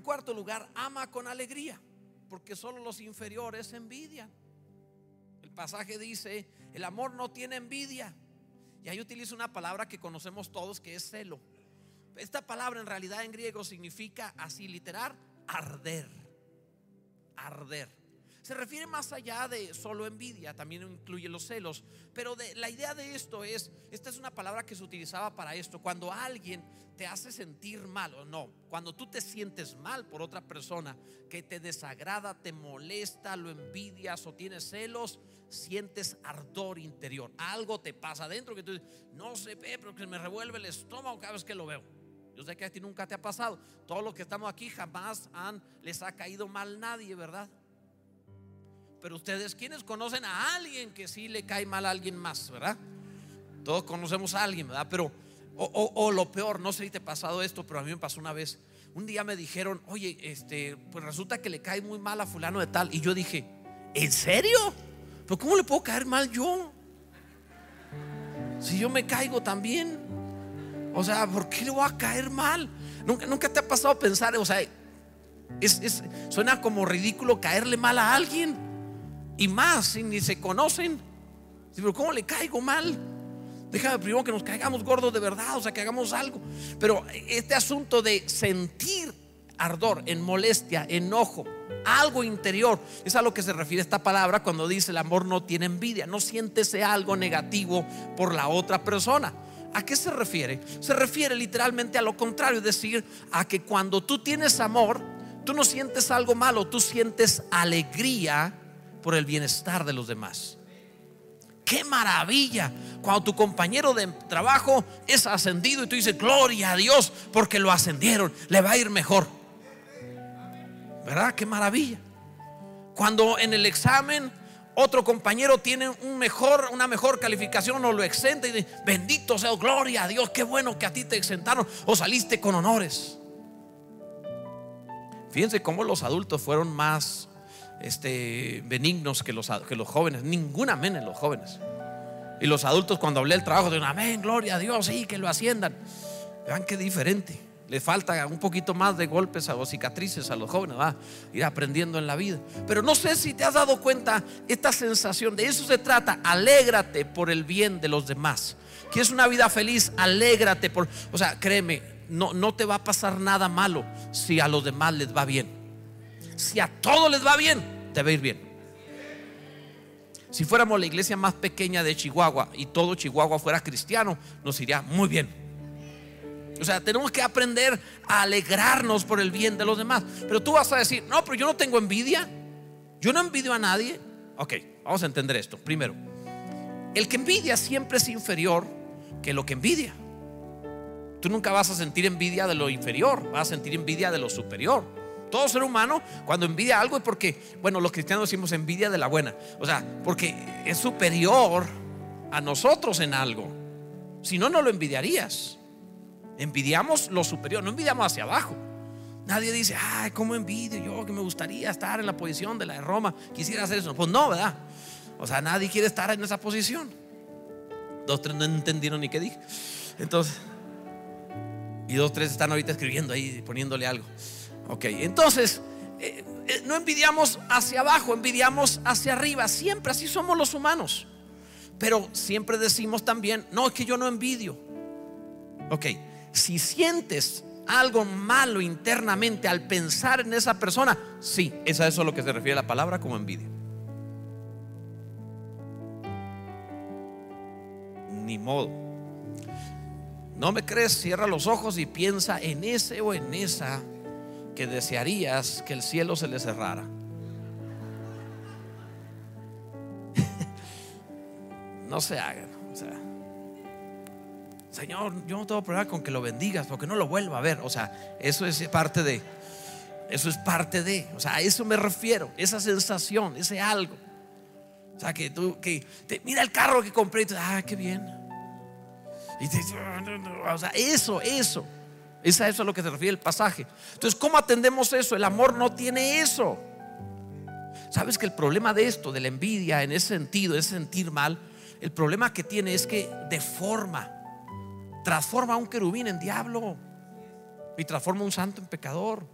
En cuarto lugar, ama con alegría, porque solo los inferiores envidian. El pasaje dice, el amor no tiene envidia. Y ahí utiliza una palabra que conocemos todos que es celo. Esta palabra en realidad en griego significa así literal, arder. Arder. Se refiere más allá de solo envidia, también incluye los celos. Pero de, la idea de esto es, esta es una palabra que se utilizaba para esto, cuando alguien te hace sentir mal o no, cuando tú te sientes mal por otra persona que te desagrada, te molesta, lo envidias o tienes celos, sientes ardor interior. Algo te pasa adentro que tú dices, no sé, pero que me revuelve el estómago cada vez que lo veo. Yo sé que a ti nunca te ha pasado. Todos los que estamos aquí jamás han, les ha caído mal nadie, ¿verdad? Pero ustedes, ¿quiénes conocen a alguien que sí le cae mal a alguien más, verdad? Todos conocemos a alguien, ¿verdad? Pero, o, lo peor, no sé si te ha pasado esto, pero a mí me pasó una vez. Un día me dijeron, oye, este, pues resulta que le cae muy mal a fulano de tal. Y yo dije, ¿en serio? ¿Pero cómo le puedo caer mal yo? Si yo me caigo también. O sea, ¿por qué le voy a caer mal? Nunca, nunca te ha pasado pensar, o sea, es, suena como ridículo caerle mal a alguien y más si ni se conocen. Pero ¿cómo le caigo mal? Déjame primero que nos caigamos gordos de verdad, o sea, que hagamos algo. Pero este asunto de sentir ardor, en molestia, enojo, algo interior, es a lo que se refiere esta palabra cuando dice el amor no tiene envidia, no siéntese algo negativo por la otra persona. ¿A qué se refiere? Se refiere literalmente a lo contrario, es decir, a que cuando tú tienes amor, tú no sientes algo malo, tú sientes alegría por el bienestar de los demás. Qué maravilla cuando tu compañero de trabajo es ascendido y tú dices, gloria a Dios porque lo ascendieron, le va a ir mejor. ¿Verdad? Qué maravilla. Cuando en el examen otro compañero tiene un mejor, una mejor calificación o lo exenta y dice, bendito sea, gloria a Dios, qué bueno que a ti te exentaron o saliste con honores. Fíjense cómo los adultos fueron más este, benignos que los, que los jóvenes, ningún amén en los jóvenes. Y los adultos cuando hablé del trabajo, un amén, gloria a Dios, sí, que lo asciendan. Vean qué diferente. Le falta un poquito más de golpes o cicatrices a los jóvenes, va ir aprendiendo en la vida. Pero no sé si te has dado cuenta esta sensación, de eso se trata, alégrate por el bien de los demás. ¿Quieres una vida feliz? Alégrate por, o sea, créeme, no, no te va a pasar nada malo si a los demás les va bien si a todos les va bien, te va a ir bien. Si fuéramos la iglesia más pequeña de Chihuahua y todo Chihuahua fuera cristiano, nos iría muy bien. O sea, tenemos que aprender a alegrarnos por el bien de los demás. Pero tú vas a decir, no, pero yo no tengo envidia. Yo no envidio a nadie. Ok, vamos a entender esto. Primero, el que envidia siempre es inferior que lo que envidia. Tú nunca vas a sentir envidia de lo inferior, vas a sentir envidia de lo superior. Todo ser humano cuando envidia algo es porque, bueno, los cristianos decimos envidia de la buena. O sea, porque es superior a nosotros en algo. Si no, no lo envidiarías. Envidiamos lo superior, no envidiamos hacia abajo. Nadie dice, ay, ¿cómo envidio yo que me gustaría estar en la posición de la de Roma? Quisiera hacer eso. Pues no, ¿verdad? O sea, nadie quiere estar en esa posición. Dos, tres no entendieron ni qué dije. Entonces, y dos, tres están ahorita escribiendo ahí, poniéndole algo. Ok, entonces, eh, eh, no envidiamos hacia abajo, envidiamos hacia arriba. Siempre así somos los humanos. Pero siempre decimos también, no, es que yo no envidio. Ok, si sientes algo malo internamente al pensar en esa persona, sí, es a eso a lo que se refiere la palabra como envidia. Ni modo. No me crees, cierra los ojos y piensa en ese o en esa que desearías que el cielo se le cerrara. no se hagan. O sea, Señor, yo no tengo problema con que lo bendigas porque no lo vuelva a ver. O sea, eso es parte de, eso es parte de, o sea, a eso me refiero, esa sensación, ese algo. O sea, que tú, que mira el carro que compré y tú, ah, qué bien. Y te, o sea, eso, eso. Es a eso a lo que se refiere el pasaje. Entonces, ¿cómo atendemos eso? El amor no tiene eso. ¿Sabes que el problema de esto, de la envidia en ese sentido, es sentir mal? El problema que tiene es que deforma, transforma a un querubín en diablo y transforma a un santo en pecador.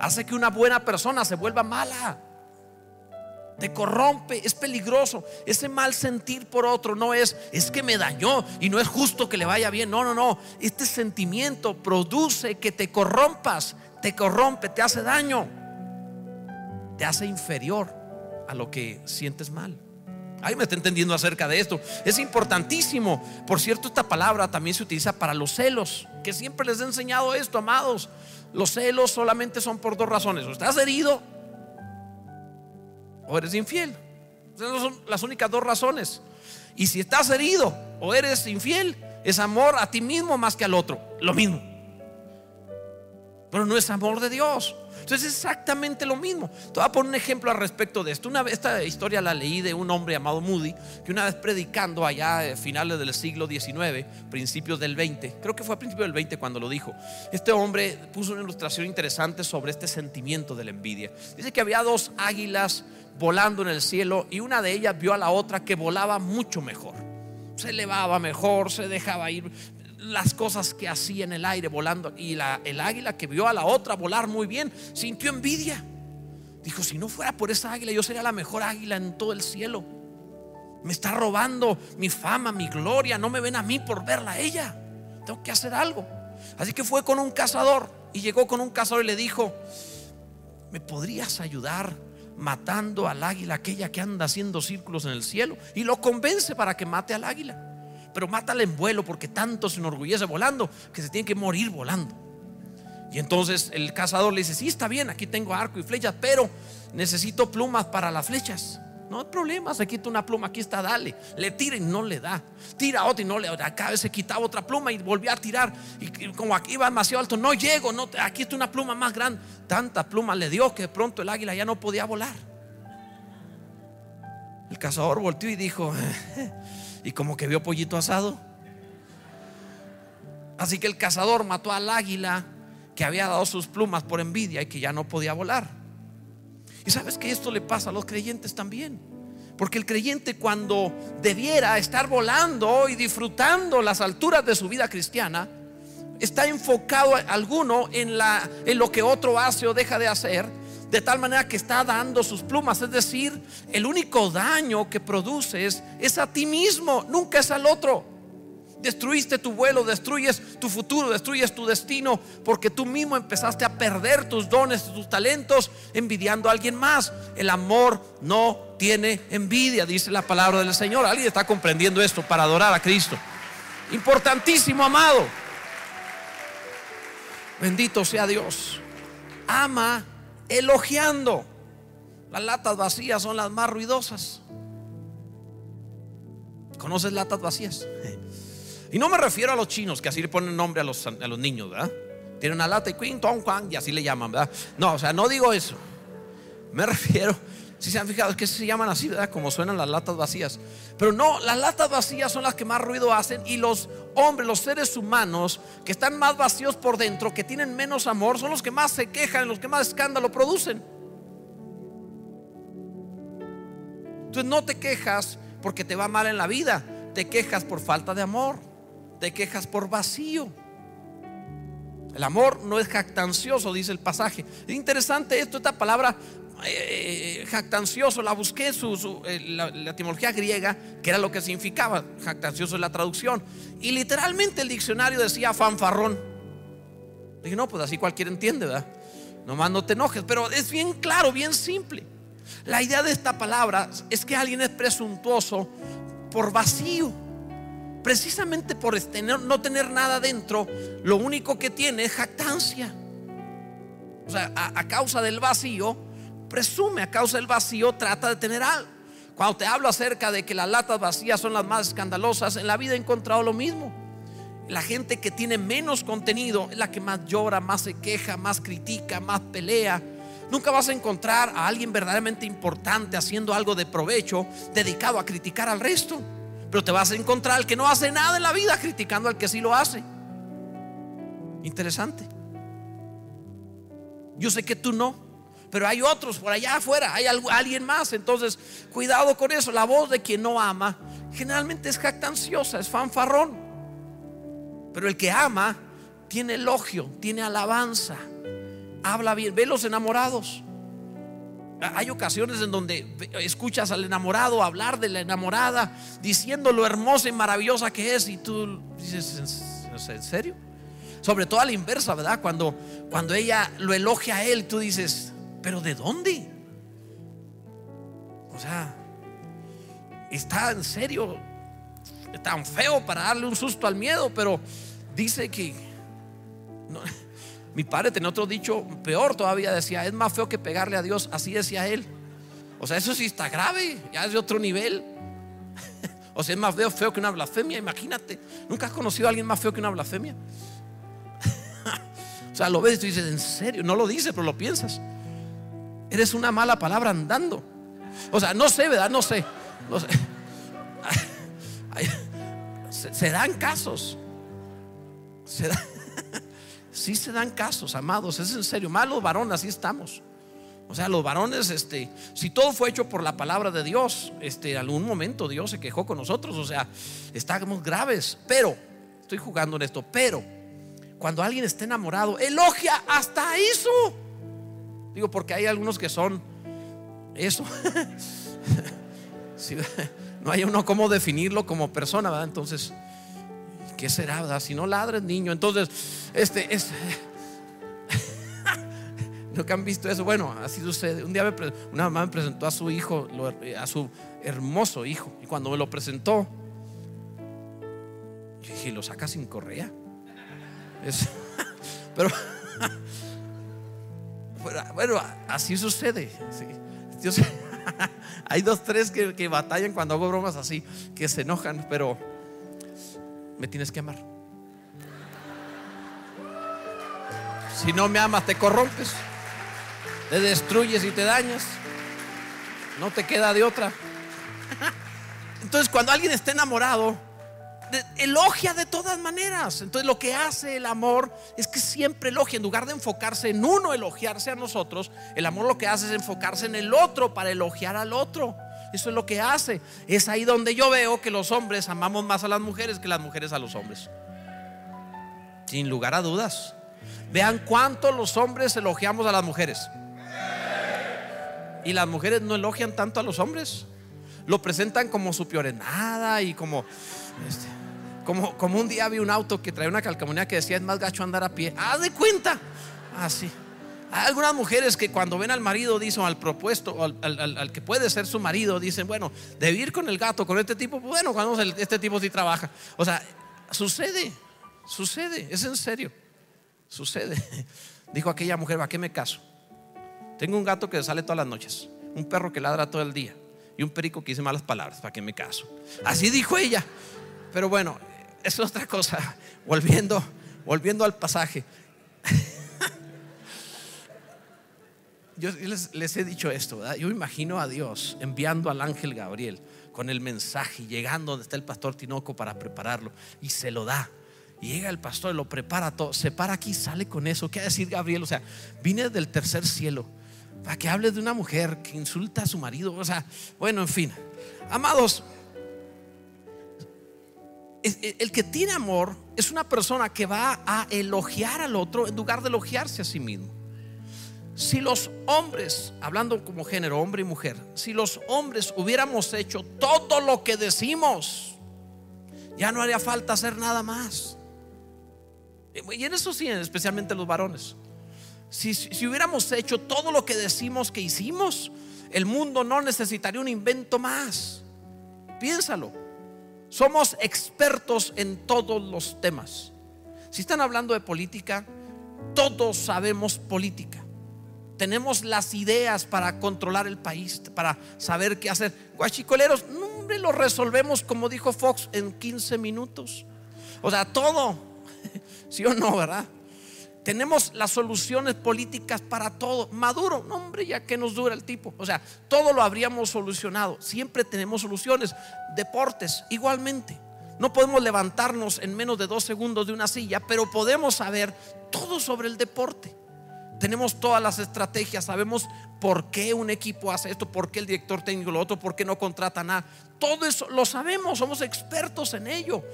Hace que una buena persona se vuelva mala. Te corrompe, es peligroso. Ese mal sentir por otro no es, es que me dañó y no es justo que le vaya bien. No, no, no. Este sentimiento produce que te corrompas, te corrompe, te hace daño, te hace inferior a lo que sientes mal. Ahí me está entendiendo acerca de esto. Es importantísimo. Por cierto, esta palabra también se utiliza para los celos, que siempre les he enseñado esto, amados. Los celos solamente son por dos razones. O estás herido o eres infiel. Esas son las únicas dos razones. Y si estás herido o eres infiel, es amor a ti mismo más que al otro. Lo mismo. Pero no es amor de Dios. Entonces es exactamente lo mismo. Te voy a poner un ejemplo al respecto de esto. Una vez, esta historia la leí de un hombre llamado Moody, que una vez predicando allá a eh, finales del siglo XIX, principios del 20, creo que fue a principios del 20 cuando lo dijo, este hombre puso una ilustración interesante sobre este sentimiento de la envidia. Dice que había dos águilas volando en el cielo y una de ellas vio a la otra que volaba mucho mejor. Se elevaba mejor, se dejaba ir las cosas que hacía en el aire volando. Y la, el águila que vio a la otra volar muy bien, sintió envidia. Dijo, si no fuera por esa águila, yo sería la mejor águila en todo el cielo. Me está robando mi fama, mi gloria. No me ven a mí por verla a ella. Tengo que hacer algo. Así que fue con un cazador y llegó con un cazador y le dijo, ¿me podrías ayudar matando al águila aquella que anda haciendo círculos en el cielo? Y lo convence para que mate al águila pero mátala en vuelo porque tanto se enorgullece volando que se tiene que morir volando. Y entonces el cazador le dice, sí, está bien, aquí tengo arco y flechas, pero necesito plumas para las flechas. No hay problema, se quita una pluma, aquí está, dale. Le tira y no le da. Tira otra y no le da. Cada vez se quitaba otra pluma y volvía a tirar. Y como aquí iba demasiado alto, no llego, no, aquí está una pluma más grande. Tanta pluma le dio que de pronto el águila ya no podía volar. El cazador volteó y dijo, y como que vio pollito asado. Así que el cazador mató al águila que había dado sus plumas por envidia y que ya no podía volar. Y sabes que esto le pasa a los creyentes también. Porque el creyente cuando debiera estar volando y disfrutando las alturas de su vida cristiana, está enfocado alguno en, la, en lo que otro hace o deja de hacer de tal manera que está dando sus plumas. Es decir, el único daño que produces es a ti mismo, nunca es al otro. Destruiste tu vuelo, destruyes tu futuro, destruyes tu destino, porque tú mismo empezaste a perder tus dones, tus talentos, envidiando a alguien más. El amor no tiene envidia, dice la palabra del Señor. ¿Alguien está comprendiendo esto para adorar a Cristo? Importantísimo, amado. Bendito sea Dios. Ama elogiando. Las latas vacías son las más ruidosas. ¿Conoces latas vacías? Y no me refiero a los chinos, que así le ponen nombre a los, a los niños, ¿verdad? Tienen una lata y queen, tong, y así le llaman, ¿verdad? No, o sea, no digo eso. Me refiero si se han fijado, es que se llaman así, ¿verdad? Como suenan las latas vacías. Pero no, las latas vacías son las que más ruido hacen y los hombres, los seres humanos que están más vacíos por dentro, que tienen menos amor, son los que más se quejan, los que más escándalo producen. Entonces no te quejas porque te va mal en la vida, te quejas por falta de amor, te quejas por vacío. El amor no es jactancioso, dice el pasaje. Es interesante esto, esta palabra eh, jactancioso, la busqué, su, eh, la, etimología griega, que era lo que significaba, jactancioso es la traducción. Y literalmente el diccionario decía fanfarrón. Dije, no, pues así cualquiera entiende, ¿verdad? Nomás no te enojes, pero es bien claro, bien simple. La idea de esta palabra es que alguien es presuntuoso por vacío. Precisamente por no tener nada dentro, lo único que tiene es jactancia. O sea, a causa del vacío, presume a causa del vacío, trata de tener algo. Cuando te hablo acerca de que las latas vacías son las más escandalosas, en la vida he encontrado lo mismo. La gente que tiene menos contenido es la que más llora, más se queja, más critica, más pelea. Nunca vas a encontrar a alguien verdaderamente importante haciendo algo de provecho, dedicado a criticar al resto. Pero te vas a encontrar al que no hace nada en la vida criticando al que sí lo hace. Interesante. Yo sé que tú no pero hay otros por allá afuera, hay alguien más. Entonces, cuidado con eso. La voz de quien no ama generalmente es jactanciosa, es fanfarrón. Pero el que ama tiene elogio, tiene alabanza, habla bien. Ve los enamorados. Hay ocasiones en donde escuchas al enamorado hablar de la enamorada, diciendo lo hermosa y maravillosa que es, y tú dices, ¿en serio? Sobre todo a la inversa, ¿verdad? Cuando, cuando ella lo elogia a él, tú dices, ¿pero de dónde? O sea, está en serio tan feo para darle un susto al miedo, pero dice que mi padre tenía otro dicho peor todavía, decía, es más feo que pegarle a Dios, así decía él. O sea, eso sí está grave, ya es de otro nivel. O sea, es más feo, feo que una blasfemia, imagínate. ¿Nunca has conocido a alguien más feo que una blasfemia? o sea, lo ves y tú dices, ¿en serio? No lo dices, pero lo piensas. Eres una mala palabra andando. O sea, no sé, ¿verdad? No sé. No sé. Se, dan casos. Se sí se dan casos, amados. Es en serio. Malos varones, así estamos. O sea, los varones, este, si todo fue hecho por la palabra de Dios, este, algún momento Dios se quejó con nosotros. O sea, estamos graves. Pero, estoy jugando en esto, pero cuando alguien está enamorado, elogia hasta eso. Digo, porque hay algunos que son eso. no hay uno cómo definirlo como persona, ¿verdad? Entonces, ¿qué será, verdad? Si no ladres, niño. Entonces, este es. ¿Nunca han visto eso? Bueno, así sucede. Un día una mamá me presentó a su hijo, a su hermoso hijo. Y cuando me lo presentó, yo dije, ¿lo saca sin correa? pero, bueno, así sucede. Hay dos, tres que, batallan cuando hago bromas así, que se enojan, pero me tienes que amar. Si no me amas, te corrompes, te destruyes y te dañas. No te queda de otra. Entonces, cuando alguien está enamorado, elogia de todas maneras. Entonces lo que hace el amor es que siempre elogia. En lugar de enfocarse en uno, elogiarse a nosotros, el amor lo que hace es enfocarse en el otro para elogiar al otro. Eso es lo que hace. Es ahí donde yo veo que los hombres amamos más a las mujeres que las mujeres a los hombres. Sin lugar a dudas. Vean cuánto los hombres elogiamos a las mujeres. Y las mujeres no elogian tanto a los hombres. Lo presentan como su piorenada y como... Este, como, como un día vi un auto que traía una calcamonía que decía es más gacho andar a pie. ¡Ah, de cuenta! Así. Ah, Hay algunas mujeres que cuando ven al marido, dicen al propuesto, al, al, que puede ser su marido, dicen, bueno, de ir con el gato, con este tipo, bueno, cuando este tipo sí trabaja. O sea, sucede, sucede, es en serio, sucede. Dijo aquella mujer, ¿a qué me caso? Tengo un gato que sale todas las noches, un perro que ladra todo el día y un perico que dice malas palabras, ¿para qué me caso? Así dijo ella. Pero bueno, es otra cosa. Volviendo, volviendo al pasaje. Yo les, he dicho esto, ¿verdad? Yo imagino a Dios enviando al ángel Gabriel con el mensaje, llegando donde está el pastor Tinoco para prepararlo y se lo da. Y llega el pastor, lo prepara todo, se para aquí, sale con eso. ¿Qué va a decir Gabriel? O sea, vine del tercer cielo para que hable de una mujer que insulta a su marido. O sea, bueno, en fin. Amados, el que tiene amor es una persona que va a elogiar al otro en lugar de elogiarse a sí mismo. Si los hombres, hablando como género, hombre y mujer, si los hombres hubiéramos hecho todo lo que decimos, ya no haría falta hacer nada más. Y en eso sí, especialmente los varones. Si, hubiéramos hecho todo lo que decimos que hicimos, el mundo no necesitaría un invento más. Piénsalo. Somos expertos en todos los temas. Si están hablando de política, todos sabemos política. Tenemos las ideas para controlar el país, para saber qué hacer. Guachicoleros, no, lo resolvemos como dijo Fox en 15 minutos. O sea, todo. ¿Sí o no, verdad? Tenemos las soluciones políticas para todo. Maduro, no hombre, ya que nos dura el tipo. O sea, todo lo habríamos solucionado. Siempre tenemos soluciones. Deportes, igualmente. No podemos levantarnos en menos de dos segundos de una silla, pero podemos saber todo sobre el deporte. Tenemos todas las estrategias, sabemos por qué un equipo hace esto, por qué el director técnico lo otro, por qué no contrata nada. Todo eso lo sabemos, somos expertos en ello.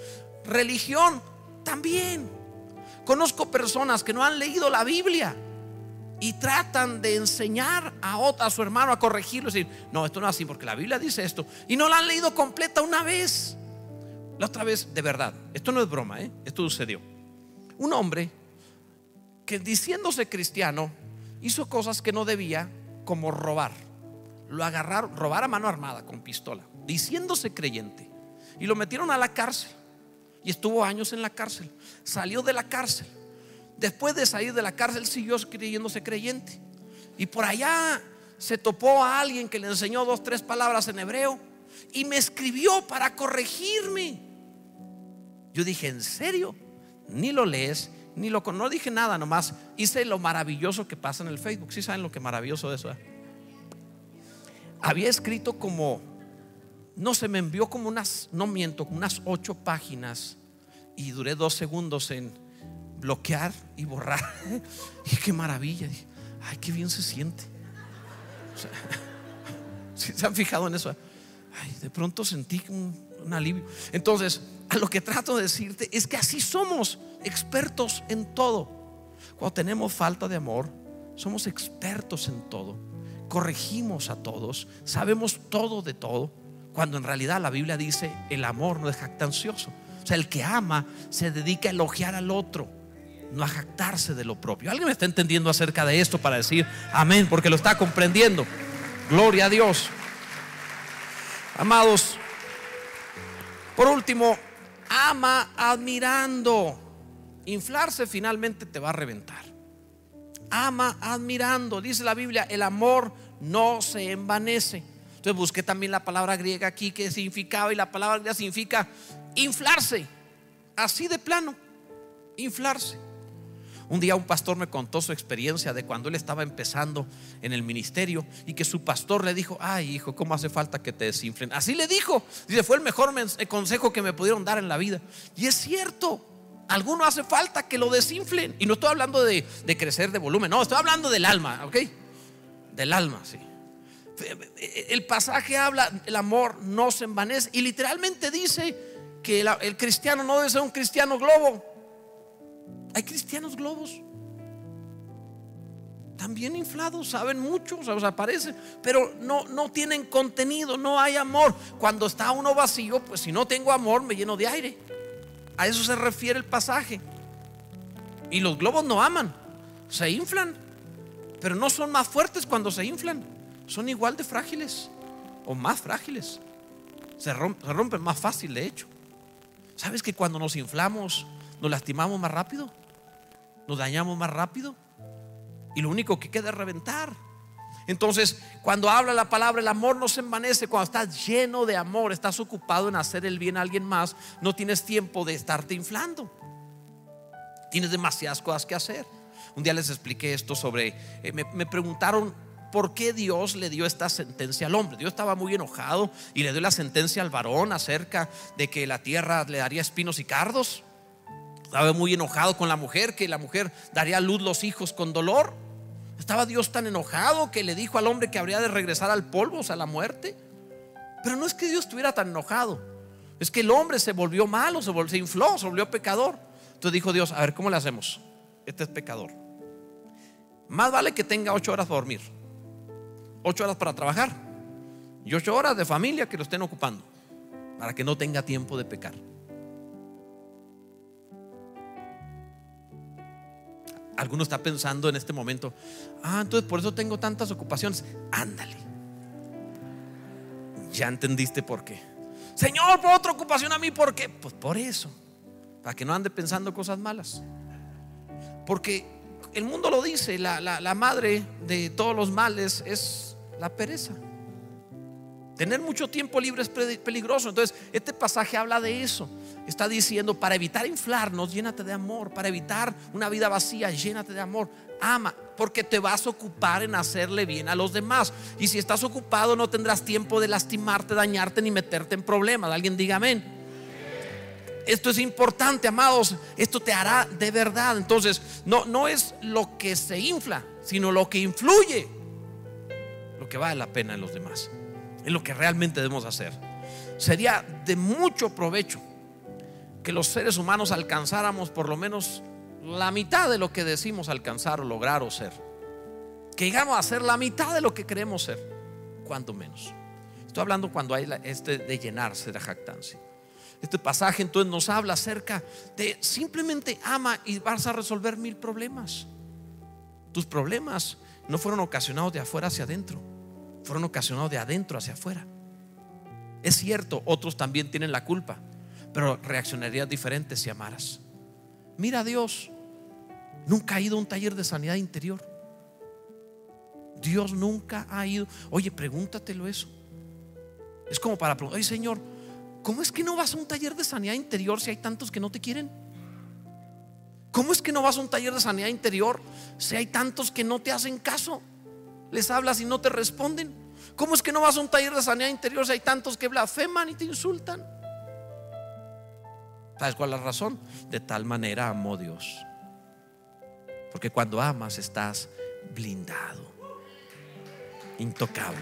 Religión también. Conozco personas que no han leído la Biblia y tratan de enseñar a, otro, a su hermano a corregirlo. Y decir, no, esto no es así porque la Biblia dice esto. Y no la han leído completa una vez. La otra vez, de verdad, esto no es broma, ¿eh? esto sucedió. Un hombre que diciéndose cristiano hizo cosas que no debía, como robar. Lo agarraron, robar a mano armada con pistola, diciéndose creyente. Y lo metieron a la cárcel. Y estuvo años en la cárcel. Salió de la cárcel Después de salir de la cárcel siguió creyéndose creyente. Y por allá se topó a alguien que le enseñó dos, tres palabras en hebreo y me escribió para corregirme. Yo dije, ¿en serio? Ni lo lees, ni lo no dije nada, nomás hice lo maravilloso que pasa en el Facebook. ¿Sí saben lo que maravilloso de eso? Había escrito como, no se me envió como unas, no miento, unas ocho páginas y duré dos segundos en bloquear y borrar. Y qué maravilla. Ay, qué bien se siente. si se han fijado en eso, ay, de pronto sentí un, un alivio. Entonces, a lo que trato de decirte es que así somos expertos en todo. Cuando tenemos falta de amor, somos expertos en todo. Corregimos a todos, sabemos todo de todo, cuando en realidad la Biblia dice el amor no es jactancioso. O sea, el que ama se dedica a elogiar al otro no a jactarse de lo propio. ¿Alguien me está entendiendo acerca de esto para decir amén? Porque lo está comprendiendo. Gloria a Dios. Amados, por último, ama admirando. Inflarse finalmente te va a reventar. Ama admirando. Dice la Biblia, el amor no se envanece. Entonces busqué también la palabra griega aquí que significaba y la palabra griega significa inflarse. Así de plano, inflarse. Un día un pastor me contó su experiencia de cuando él estaba empezando en el ministerio y que su pastor le dijo, ay hijo, ¿cómo hace falta que te desinflen? Así le dijo, dice, fue el mejor eh, consejo que me pudieron dar en la vida. Y es cierto, alguno hace falta que lo desinflen. Y no estoy hablando de, de crecer de volumen, no, estoy hablando del alma, ¿ok? Del alma, sí. El pasaje habla, el amor no se envanece y literalmente dice que el cristiano no debe ser un cristiano globo hay cristianos globos. También inflados, saben mucho, o sea, aparecen, pero no, no tienen contenido, no hay amor. Cuando está uno vacío, pues si no tengo amor, me lleno de aire. A eso se refiere el pasaje. Y los globos no aman, se inflan, pero no son más fuertes cuando se inflan, son igual de frágiles o más frágiles. Se rompen, más fácil, de hecho. ¿Sabes que cuando nos inflamos nos lastimamos más rápido? nos dañamos más rápido y lo único que queda es reventar. Entonces, cuando habla la palabra, el amor no se envanece. Cuando estás lleno de amor, estás ocupado en hacer el bien a alguien más, no tienes tiempo de estarte inflando. Tienes demasiadas cosas que hacer. Un día les expliqué esto sobre, eh, me preguntaron por qué Dios le dio esta sentencia al hombre. Dios estaba muy enojado y le dio la sentencia al varón acerca de que la tierra le daría espinos y cardos. Estaba muy enojado con la mujer, que la mujer daría a luz los hijos con dolor. Estaba Dios tan enojado que le dijo al hombre que habría de regresar al polvo, o sea, a la muerte. Pero no es que Dios estuviera tan enojado. Es que el hombre se volvió malo, se, volvió, infló, se volvió pecador. Entonces dijo Dios, a ver, ¿cómo le hacemos? Este es pecador. Más vale que tenga ocho horas para dormir, ocho horas para trabajar y ocho horas de familia que lo estén ocupando, para que no tenga tiempo de pecar. Alguno está pensando en este momento, ah, entonces por eso tengo tantas ocupaciones. Ándale. Ya entendiste por qué. Señor, por otra ocupación a mí, ¿por qué? Pues por eso. Para que no ande pensando cosas malas. Porque el mundo lo dice, la, la madre de todos los males es la pereza. Tener mucho tiempo libre es peligroso. Entonces, este pasaje habla de eso. Está diciendo, para evitar inflarnos, llénate de amor. Para evitar una vida vacía, llénate de amor. Ama, porque te vas a ocupar en hacerle bien a los demás. Y si estás ocupado, no tendrás tiempo de lastimarte, dañarte ni meterte en problemas. Alguien diga amén. Esto es importante, amados. Esto te hará de verdad. Entonces, no, no es lo que se infla, sino lo que influye, lo que vale la pena en los demás. Es lo que realmente debemos hacer. Sería de mucho provecho que los seres humanos alcanzáramos por lo menos la mitad de lo que decimos alcanzar o lograr o ser. Que llegamos a ser la mitad de lo que queremos ser, cuando menos. Estoy hablando cuando hay este de llenarse de jactancia. Este pasaje entonces nos habla acerca de simplemente ama y vas a resolver mil problemas. Tus problemas no fueron ocasionados de afuera hacia adentro, fueron ocasionados de adentro hacia afuera. Es cierto, otros también tienen la culpa, pero reaccionarías diferente si amaras. Mira Dios, nunca ha ido a un taller de sanidad interior. Dios nunca ha ido. Oye, pregúntatelo eso. Es como para preguntar, oye Señor, ¿cómo es que no vas a un taller de sanidad interior si hay tantos que no te quieren? ¿Cómo es que no vas a un taller de sanidad interior si hay tantos que no te hacen caso? Les hablas y no te responden. ¿Cómo es que no vas a un taller de sanidad interior si hay tantos que blasfeman y te insultan? ¿Sabes cuál es la razón? De tal manera amó Dios. Porque cuando amas estás blindado, intocable.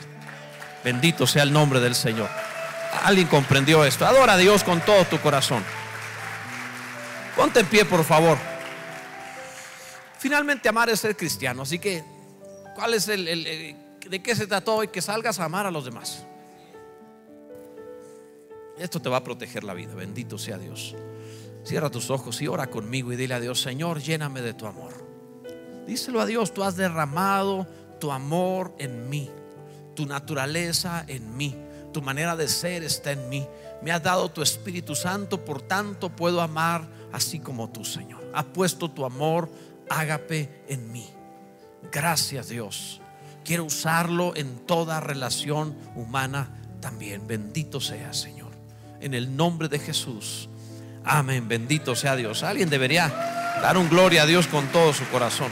Bendito sea el nombre del Señor. Alguien comprendió esto. Adora a Dios con todo tu corazón. Ponte en pie, por favor. Finalmente, amar es ser cristiano. Así que, ¿cuál es el, de qué se trató hoy? Que salgas a amar a los demás. Esto te va a proteger la vida. Bendito sea Dios. Cierra tus ojos y ora conmigo y dile a Dios, Señor, lléname de tu amor. Díselo a Dios, tú has derramado tu amor en mí, tu naturaleza en mí, tu manera de ser está en mí. Me has dado tu Espíritu Santo, por tanto puedo amar así como tú, Señor. Has puesto tu amor ágape en mí. Gracias Dios. Quiero usarlo en toda relación humana también. Bendito sea Señor. En el nombre de Jesús. Amén. Bendito sea Dios. Alguien debería dar un gloria a Dios con todo su corazón.